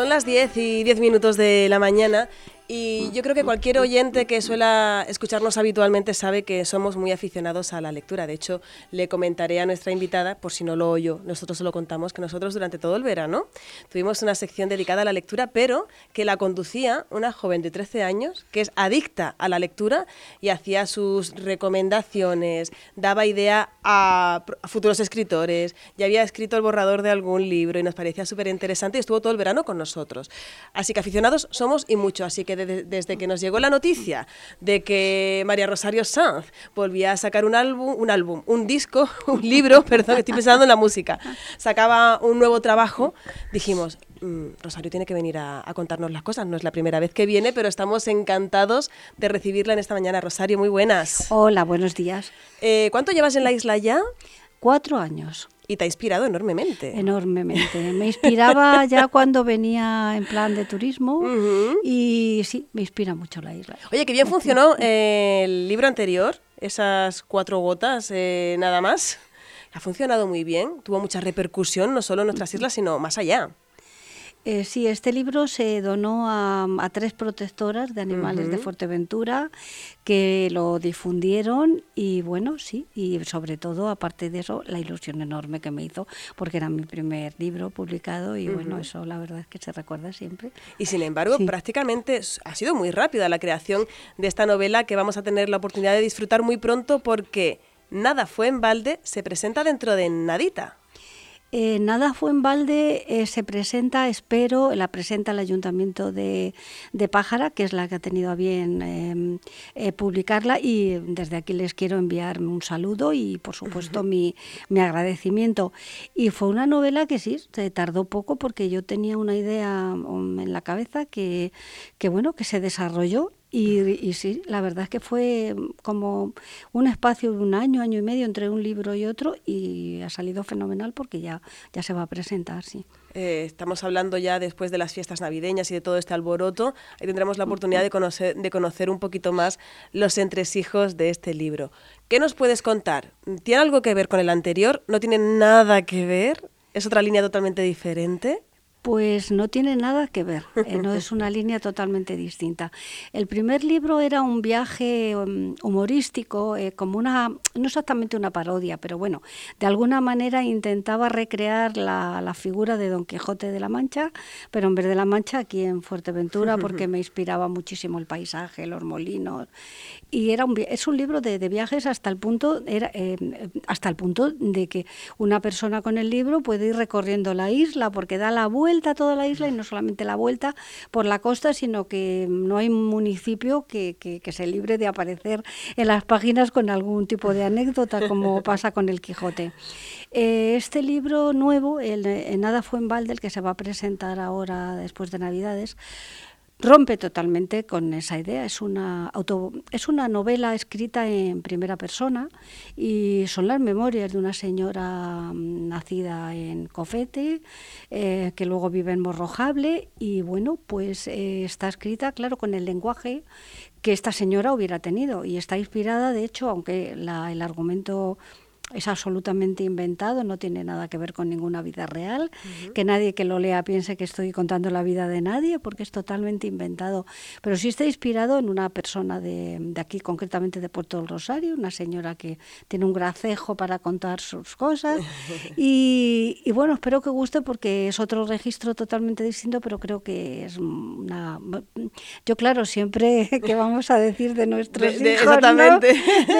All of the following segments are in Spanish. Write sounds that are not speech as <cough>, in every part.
Son las 10 y 10 minutos de la mañana y yo creo que cualquier oyente que suela escucharnos habitualmente sabe que somos muy aficionados a la lectura. De hecho, le comentaré a nuestra invitada, por si no lo oyó, nosotros se lo contamos, que nosotros durante todo el verano tuvimos una sección dedicada a la lectura, pero que la conducía una joven de 13 años que es adicta a la lectura y hacía sus recomendaciones, daba idea a, futuros escritores, ya había escrito el borrador de algún libro y nos parecía súper interesante y estuvo todo el verano con nosotros. Así que aficionados somos y mucho, así que desde que nos llegó la noticia de que María Rosario Sanz volvía a sacar un álbum, un álbum, un disco, <laughs> un libro, <laughs> perdón, estoy pensando en la música, sacaba un nuevo trabajo, dijimos, mm, Rosario tiene que venir a, contarnos las cosas. No es la primera vez que viene, pero estamos encantados de recibirla en esta mañana. Rosario, muy buenas. Hola, buenos días. Eh, ¿Cuánto llevas en la isla ya? Cuatro años. Y te ha inspirado enormemente. Enormemente. Me inspiraba ya <laughs> cuando venía en plan de turismo y sí, me inspira mucho la isla. Oye, qué bien funcionó el libro anterior, esas cuatro gotas eh, nada más. Ha funcionado muy bien, tuvo mucha repercusión, no solo en nuestras islas, sino más allá. Eh, sí, este libro se donó a, tres protectoras de animales de Fuerteventura que lo difundieron y bueno, sí, y sobre todo, aparte de eso, la ilusión enorme que me hizo, porque era mi primer libro publicado y bueno, eso la verdad es que se recuerda siempre. Y sin embargo, prácticamente ha sido muy rápida la creación de esta novela que vamos a tener la oportunidad de disfrutar muy pronto porque Nada fue en balde se presenta dentro de Nadita. Eh, nada fue en balde, eh, se presenta, espero, la presenta el Ayuntamiento de, de Pájara, que es la que ha tenido a bien em, eh, publicarla, y desde aquí les quiero enviar un saludo y, por supuesto, mi, mi, agradecimiento. Y fue una novela que sí, se tardó poco porque yo tenía una idea um, en la cabeza que, que bueno, que se desarrolló y, sí, la verdad es que fue como un espacio de un año, año y medio entre un libro y otro y ha salido fenomenal porque ya, ya se va a presentar, sí. Eh, estamos hablando ya después de las fiestas navideñas y de todo este alboroto. Ahí tendremos la oportunidad de conocer, de conocer un poquito más los entresijos de este libro. ¿Qué nos puedes contar? ¿Tiene algo que ver con el anterior? ¿No tiene nada que ver? ¿Es otra línea totalmente diferente? Pues no tiene nada que ver, eh, no es una <laughs> línea totalmente distinta. El primer libro era un viaje um, humorístico, eh, como una, no exactamente una parodia, pero bueno, de alguna manera intentaba recrear la, la, figura de Don Quijote de la Mancha, pero en vez de la Mancha aquí en Fuerteventura, porque <laughs> me inspiraba muchísimo el paisaje, los molinos. Y era un, es un libro de, de viajes hasta el punto, era, eh, hasta el punto de que una persona con el libro puede ir recorriendo la isla porque da la vuelta vuelta a toda la isla y no solamente la vuelta por la costa, sino que no hay municipio que, que, se libre de aparecer en las páginas con algún tipo de anécdota, como <laughs> pasa con el Quijote. Eh, este libro nuevo, el, Nada fue en balde, el que se va a presentar ahora después de Navidades, rompe totalmente con esa idea. Es una, auto, es una novela escrita en primera persona y son las memorias de una señora mm, nacida en Cofete, eh, que luego vive en Morrojable y bueno, pues eh, está escrita, claro, con el lenguaje que esta señora hubiera tenido y está inspirada, de hecho, aunque la, el argumento es absolutamente inventado, no tiene nada que ver con ninguna vida real, que nadie que lo lea piense que estoy contando la vida de nadie, porque es totalmente inventado. Pero sí está inspirado en una persona de, de aquí, concretamente de Puerto del Rosario, una señora que tiene un gracejo para contar sus cosas. <laughs> Y, y, bueno, espero que guste porque es otro registro totalmente distinto, pero creo que es una... Yo claro, siempre <laughs> que vamos a decir de nuestros hijos, exactamente.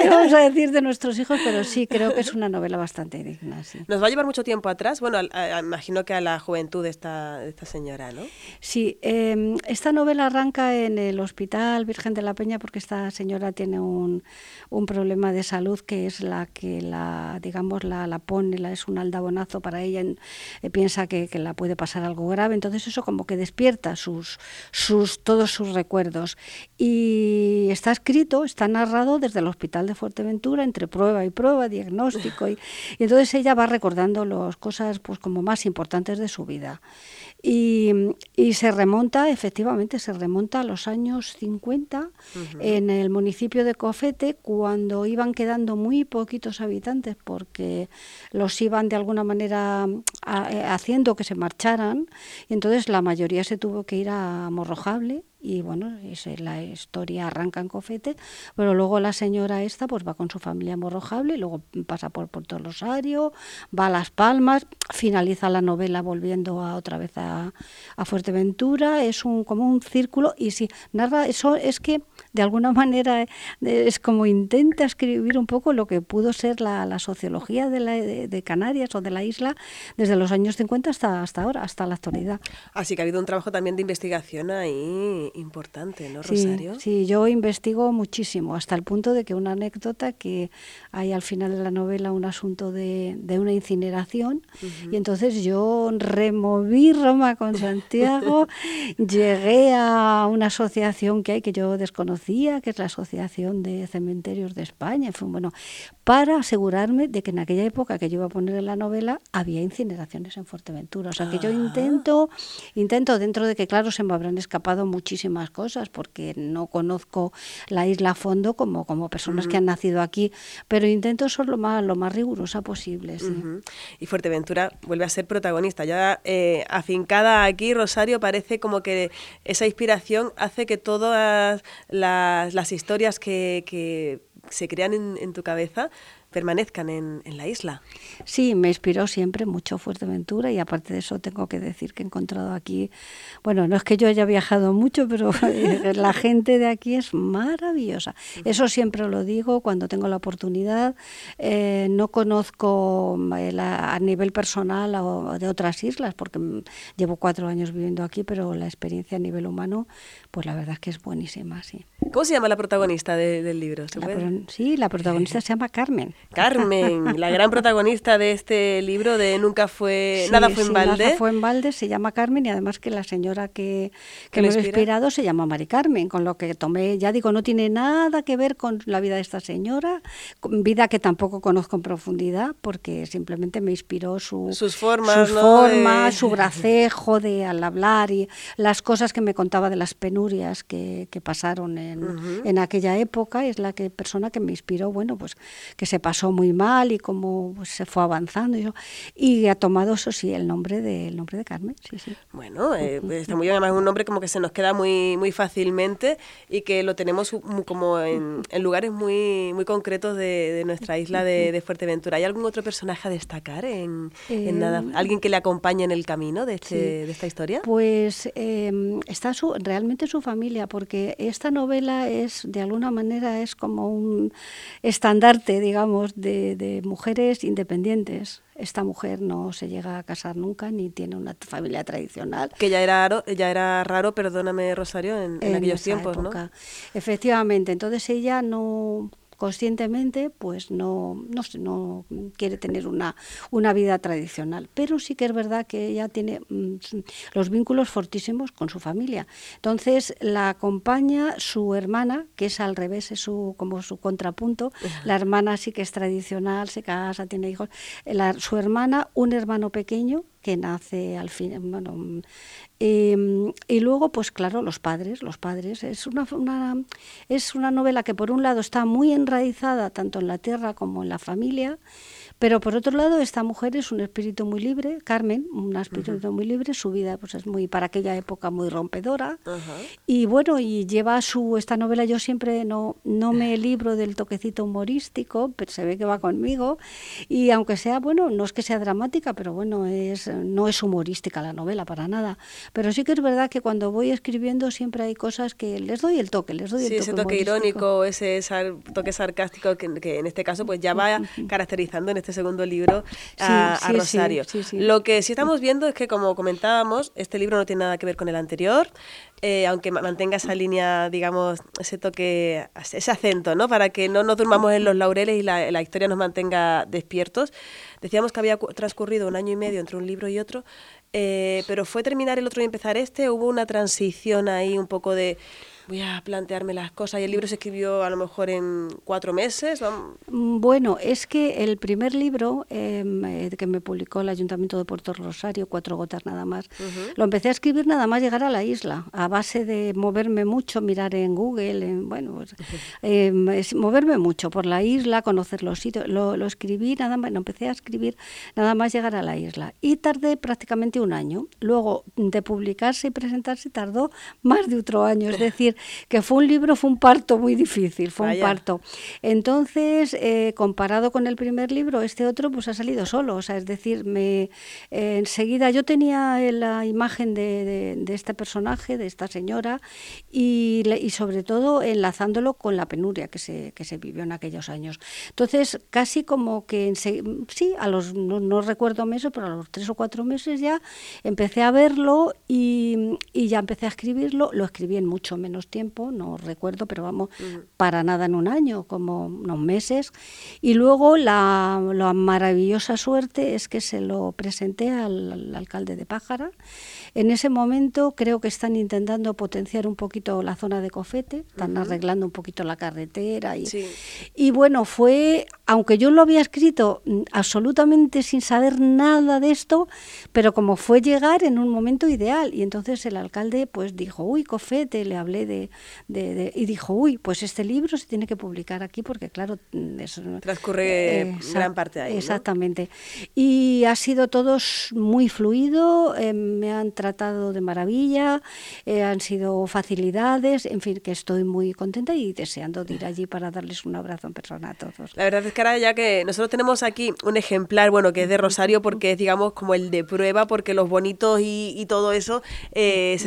vamos a <laughs> decir de nuestros hijos, pero sí creo que es una novela bastante digna, sí. ¿Nos va a llevar mucho tiempo atrás? Bueno, imagino que a la juventud de esta, esta señora, ¿no? Sí, em, esta novela arranca en el Hospital Virgen de la Peña porque esta señora tiene un, un problema de salud que es la que la, digamos, la, la pone, la, es un aldabonazo para ella, eh, piensa que, que, la puede pasar algo grave, entonces eso como que despierta sus, sus, todos sus recuerdos. Y está escrito, está narrado desde el Hospital de Fuerteventura, entre prueba y prueba, diagnóstico, y, entonces ella va recordando las cosas pues como más importantes de su vida. Y, se remonta, efectivamente, se remonta a los años 50 en el municipio de Cofete, cuando iban quedando muy poquitos habitantes porque los iban de alguna manera haciendo que se marcharan. Y entonces la mayoría se tuvo que ir a Morrojable y bueno, la historia arranca en Cofete, pero luego la señora esta pues va con su familia Morrojable, luego pasa por Puerto Rosario, va a Las Palmas, finaliza la novela volviendo a otra vez a, a Fuerteventura, es un como un círculo y si narra eso es que de alguna <laughs> manera eh, es como intenta escribir un poco lo que pudo ser la, la sociología de, la, de, Canarias o de la isla desde los años 50 hasta, hasta ahora, hasta la actualidad. Así que ha habido un trabajo también de investigación ahí importante, ¿no, Rosario? Sí, sí, yo investigo muchísimo, hasta el punto de que una anécdota que hay al final de la novela un asunto de, de una incineración y entonces yo removí Roma con <laughs> Santiago, llegué a una asociación que hay que yo desconocía que es la Asociación de Cementerios de España, bueno, para asegurarme de que en aquella época que yo iba a poner en la novela había incineraciones en Fuerteventura. O sea que yo ah. intento, intento dentro de que claro se me habrán escapado muchísimas cosas porque no conozco la isla a fondo como, como personas que han nacido aquí, pero intento ser lo más, lo más rigurosa posible. Y Fuerteventura vuelve a ser protagonista. Ya eh, afincada aquí, Rosario, parece como que esa inspiración hace que todas las las, historias que, se crean en, tu cabeza permanezcan en, la isla. Sí, me inspiró siempre mucho Fuerteventura y aparte de eso tengo que decir que he encontrado aquí, bueno, no es que yo haya viajado mucho, pero <laughs> la gente de aquí es maravillosa. Eso siempre lo digo cuando tengo la oportunidad. Eh, no conozco eh, a nivel personal o de otras islas porque llevo cuatro años viviendo aquí, pero la experiencia a nivel humano, pues la verdad es que es buenísima, sí. ¿Cómo se llama la protagonista del libro? sí, la protagonista <laughs> se llama Carmen. Carmen, la gran protagonista de este libro de Nunca fue, nada fue en balde. Nada fue en balde, se llama Carmen y además que la señora que, que me ha inspirado se llama Mari Carmen, con lo que tomé, ya digo, no tiene nada que ver con la vida de esta señora, vida que tampoco conozco en profundidad porque simplemente me inspiró su, sus formas, su, forma, su gracejo de al hablar y las cosas que me contaba de las penurias que, que pasaron en, en aquella época, es la que, persona que me inspiró, bueno, pues que se pasó muy mal y cómo pues, se fue avanzando y, y, ha tomado eso sí el nombre de el nombre de Carmen sí, sí. bueno eh, está muy bien. Además es un nombre como que se nos queda muy muy fácilmente y que lo tenemos como en, lugares muy muy concretos de, nuestra isla de, Fuerteventura. Hay algún otro personaje a destacar en, nada eh, alguien que le acompañe en el camino de, este, de esta historia pues em, está su, realmente su familia porque esta novela es de alguna manera es como un estandarte digamos de, mujeres independientes. Esta mujer no se llega a casar nunca ni tiene una familia tradicional. Que ya era raro, ya era raro perdóname Rosario, en, aquellos tiempos, ¿no? Efectivamente, entonces ella no conscientemente pues no, no, no quiere tener una, una vida tradicional. Pero sí que es verdad que ella tiene mm, los vínculos fortísimos con su familia. Entonces la acompaña su hermana, que es al revés, es su, como su contrapunto. La hermana sí que es tradicional, se casa, tiene hijos. su hermana, un hermano pequeño que nace al fin, bueno, em, y luego, pues claro, los padres, los padres. Es una, es una novela que por un lado está muy enraizada tanto en la tierra como en la familia, pero por otro lado, esta mujer es un espíritu muy libre, Carmen, un espíritu muy libre, su vida pues es muy para aquella época muy rompedora. Y bueno, y lleva su esta novela yo siempre no no me libro del toquecito humorístico, pero se ve que va conmigo. Y aunque sea, bueno, no es que sea dramática, pero bueno, es no es humorística la novela para nada, pero sí que es verdad que cuando voy escribiendo siempre hay cosas que les doy el toque, les doy el sí, ese toque irónico, ese toque sarcástico que, que, en este caso pues ya va caracterizando en este este segundo libro a, Rosario. Lo que sí estamos viendo es que, como comentábamos, este libro no tiene nada que ver con el anterior, eh, aunque mantenga esa línea, digamos, ese toque, ese acento, ¿no? Para que no nos durmamos en los laureles y la, historia nos mantenga despiertos. Decíamos que había transcurrido un año y medio entre un libro y otro, eh, pero fue terminar el otro y empezar este, hubo una transición ahí un poco de voy a plantearme las cosas. Y el libro se escribió a lo mejor en cuatro meses. Mm, bueno, es que el primer libro em, eh, que me publicó el Ayuntamiento de Puerto Rosario, Cuatro Gotas nada más, lo empecé a escribir nada más llegar a la isla, a base de moverme mucho, mirar en Google, en, bueno, pues, em, moverme mucho por la isla, conocer los sitios. Lo, escribí nada más, no, empecé a escribir nada más llegar a la isla. Y tardé prácticamente un año. Luego de publicarse y presentarse tardó más de otro año. Es <laughs> decir, que fue un libro, fue un parto muy difícil, fue un parto. Entonces, eh, comparado con el primer libro, este otro pues ha salido solo, o sea, es decir, me eh, enseguida yo tenía la imagen de, de, este personaje, de esta señora, y, y, sobre todo enlazándolo con la penuria que se, que se vivió en aquellos años. Entonces, casi como que, sí, a los, no, recuerdo meses, pero a los tres o cuatro meses ya empecé a verlo y ya empecé a escribirlo, lo escribí en mucho menos tiempo, no recuerdo, pero vamos, para nada en un año, como unos meses. Y luego la, maravillosa suerte es que se lo presenté al, alcalde de Pájara. En ese momento creo que están intentando potenciar un poquito la zona de Cofete, están arreglando un poquito la carretera. Y, y bueno, fue, aunque yo lo había escrito mm, absolutamente sin saber nada de esto, pero como fue llegar en un momento ideal. Y entonces el alcalde pues dijo, uy, Cofete, le hablé de, de, y dijo, uy, pues este libro se tiene que publicar aquí porque, claro, mm, transcurre eh, gran parte ahí. Exactamente. Y ha sido todo muy fluido, eh, me han tratado de maravilla, eh, han sido facilidades, en fin, que estoy muy contenta y deseando ir allí para darles un abrazo en persona a todos. La verdad es que ahora ya que nosotros tenemos aquí un ejemplar, bueno, que es de Rosario porque es, digamos, como el de prueba, porque los bonitos y, y todo eso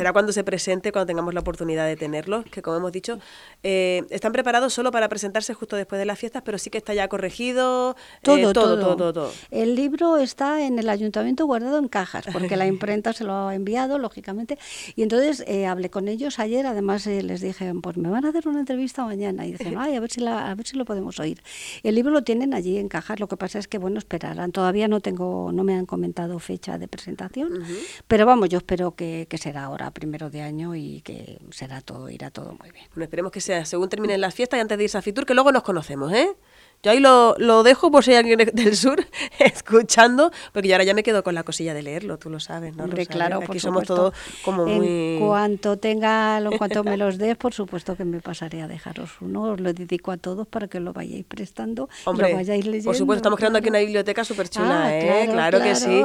será cuando se presente, cuando tengamos la oportunidad de tenerlos, que como hemos dicho, eh, están preparados solo para presentarse justo después de las fiestas, pero sí que está ya corregido. Eh, todo, todo, todo, todo, El libro está en el ayuntamiento guardado en cajas, porque la <laughs> imprenta se lo ha enviado, lógicamente. Y entonces eh, hablé con ellos ayer, además les dije, pues me van a hacer una entrevista mañana. Y dicen, ay, a ver, si la, a ver si lo podemos oír. El libro lo tienen allí en cajas, lo que pasa es que, bueno, esperarán. Todavía no tengo, no me han comentado fecha de presentación, pero vamos, yo espero que, que será ahora, primero de año, y que será todo, irá todo muy bien. Bueno, esperemos que sea según terminen las fiestas y antes de irse a Fitur, que luego nos conocemos, ¿eh? Yo ahí lo, lo, dejo por si hay alguien <laughs> del sur <laughs> escuchando, porque yo ahora ya me quedo con la cosilla de leerlo, tú lo sabes, ¿no? Hombre, claro, Aquí somos todos como muy... En cuanto tenga, en cuanto me los des, por supuesto que me pasaré a dejaros uno, os lo dedico a todos para que lo vayáis prestando, Hombre, lo vayáis leyendo. Por supuesto, estamos creando aquí una biblioteca súper chula, ah, ¿eh? Claro, que sí.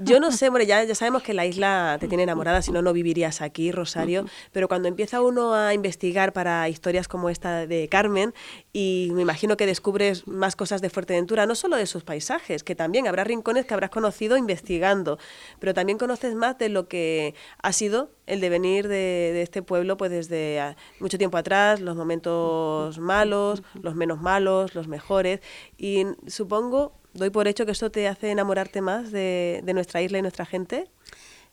Yo no <laughs> sé, hombre, ya, ya sabemos que la isla te tiene enamorada, si no, no vivirías aquí, Rosario, pero cuando empieza uno a investigar para historias como esta de Carmen, y me imagino que descubres más cosas de Fuerteventura, no solo de sus paisajes, que también habrá rincones que habrás conocido investigando, pero también conoces más de lo que ha sido el devenir de, este pueblo pues desde mucho tiempo atrás, los momentos malos, los menos malos, los mejores, y supongo, doy por hecho que esto te hace enamorarte más de nuestra isla y nuestra gente.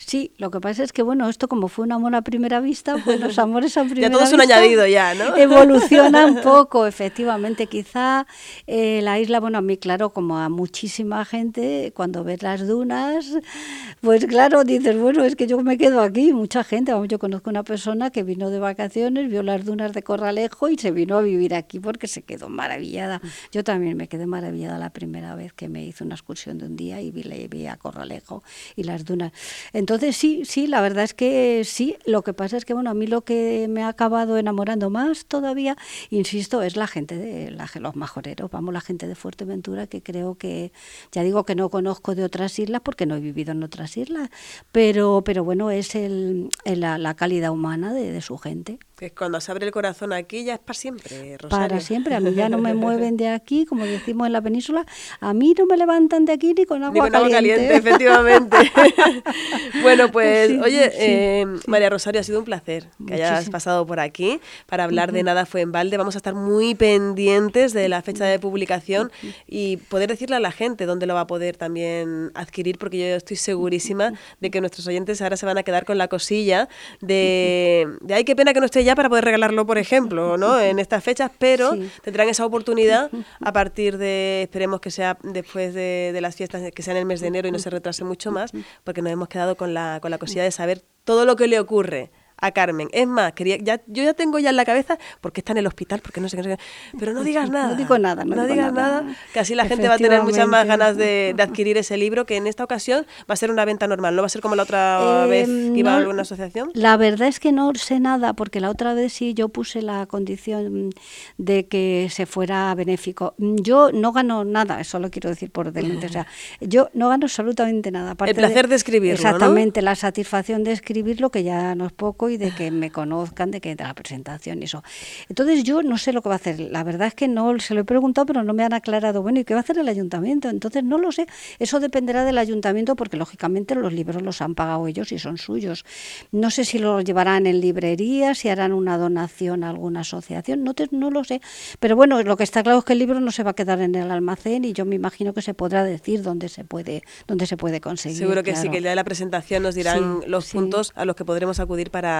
Sí, lo que pasa es que, bueno, esto como fue un amor a primera vista, pues los <laughs> amores a primera vista... ya todo es un añadido ya, ¿no? <laughs> Evoluciona un poco, efectivamente. Quizá eh, la isla, bueno, a mí, claro, como a muchísima gente, cuando ves las dunas, pues claro, dices, bueno, es que yo me quedo aquí. Mucha gente, vamos, yo conozco una persona que vino de vacaciones, vio las dunas de Corralejo y se vino a vivir aquí porque se quedó maravillada. Yo también me quedé maravillada la primera vez que me hizo una excursión de un día y vi, vi a Corralejo y las dunas. Entonces sí, sí, la verdad es que sí. Lo que pasa es que bueno, a mí lo que me ha acabado enamorando más todavía, insisto, es la gente de la, los majoreros, vamos, la gente de Fuerteventura, que creo que, ya digo que no conozco de otras islas porque no he vivido en otras islas, pero, pero bueno, es el, la, la calidad humana de su gente. Que cuando se abre el corazón aquí ya es para siempre, Rosario. Para siempre, a mí ya no me <laughs> mueven de aquí, como decimos en la península, a mí no me levantan de aquí ni con agua ni con Agua caliente. efectivamente. <laughs> <laughs> bueno, pues oye, eh, María Rosario, ha sido un placer que hayas pasado por aquí para hablar de Nada fue en balde. Vamos a estar muy pendientes de la fecha de publicación y poder decirle a la gente dónde lo va a poder también adquirir, porque yo estoy segurísima de que nuestros oyentes ahora se van a quedar con la cosilla de, de ay, qué pena que no esté para poder regalarlo, por ejemplo, ¿no? <laughs> en estas fechas, pero tendrán esa oportunidad a partir de, esperemos que sea después de, las fiestas, que sea en el mes de enero y no se retrase mucho más, porque nos hemos quedado con la, con la cosilla de saber todo lo que le ocurre a Carmen. Es más, quería, ya, yo ya tengo ya en la cabeza porque está en el hospital, porque no sé qué, pero no <laughs> digas nada. No digo nada, no, digas nada. que así la gente va a tener muchas más ganas de, adquirir ese libro, que en esta ocasión va a ser una venta normal, no va a ser como la otra vez que iba a alguna asociación. La verdad es que no sé nada, porque la otra vez sí yo puse la condición de que se fuera benéfico. Yo no gano nada, eso lo quiero decir por delante, o sea, yo no gano absolutamente nada. el placer de, escribirlo, Exactamente, la satisfacción de escribirlo, que ya no es poco, y de que me conozcan, de que de la presentación y eso. Entonces yo no sé lo que va a hacer. La verdad es que no se lo he preguntado, pero no me han aclarado, bueno, ¿y qué va a hacer el ayuntamiento? Entonces no lo sé. Eso dependerá del ayuntamiento porque lógicamente los libros los han pagado ellos y son suyos. No sé si los llevarán en librería, si harán una donación a alguna asociación, no, no lo sé. Pero bueno, lo que está claro es que el libro no se va a quedar en el almacén y yo me imagino que se podrá decir dónde se puede, dónde se puede conseguir. Seguro que sí, que ya de la presentación nos dirán los puntos a los que podremos acudir para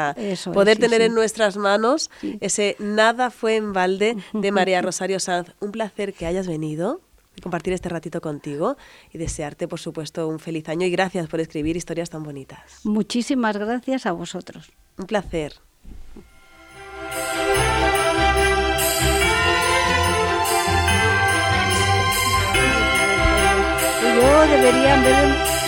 poder tener en nuestras manos ese Nada fue en balde de <laughs> María Rosario Sanz. Un placer que hayas venido compartir este ratito contigo y desearte, por supuesto, un feliz año y gracias por escribir historias tan bonitas. Muchísimas gracias a vosotros. Un placer. Yo debería,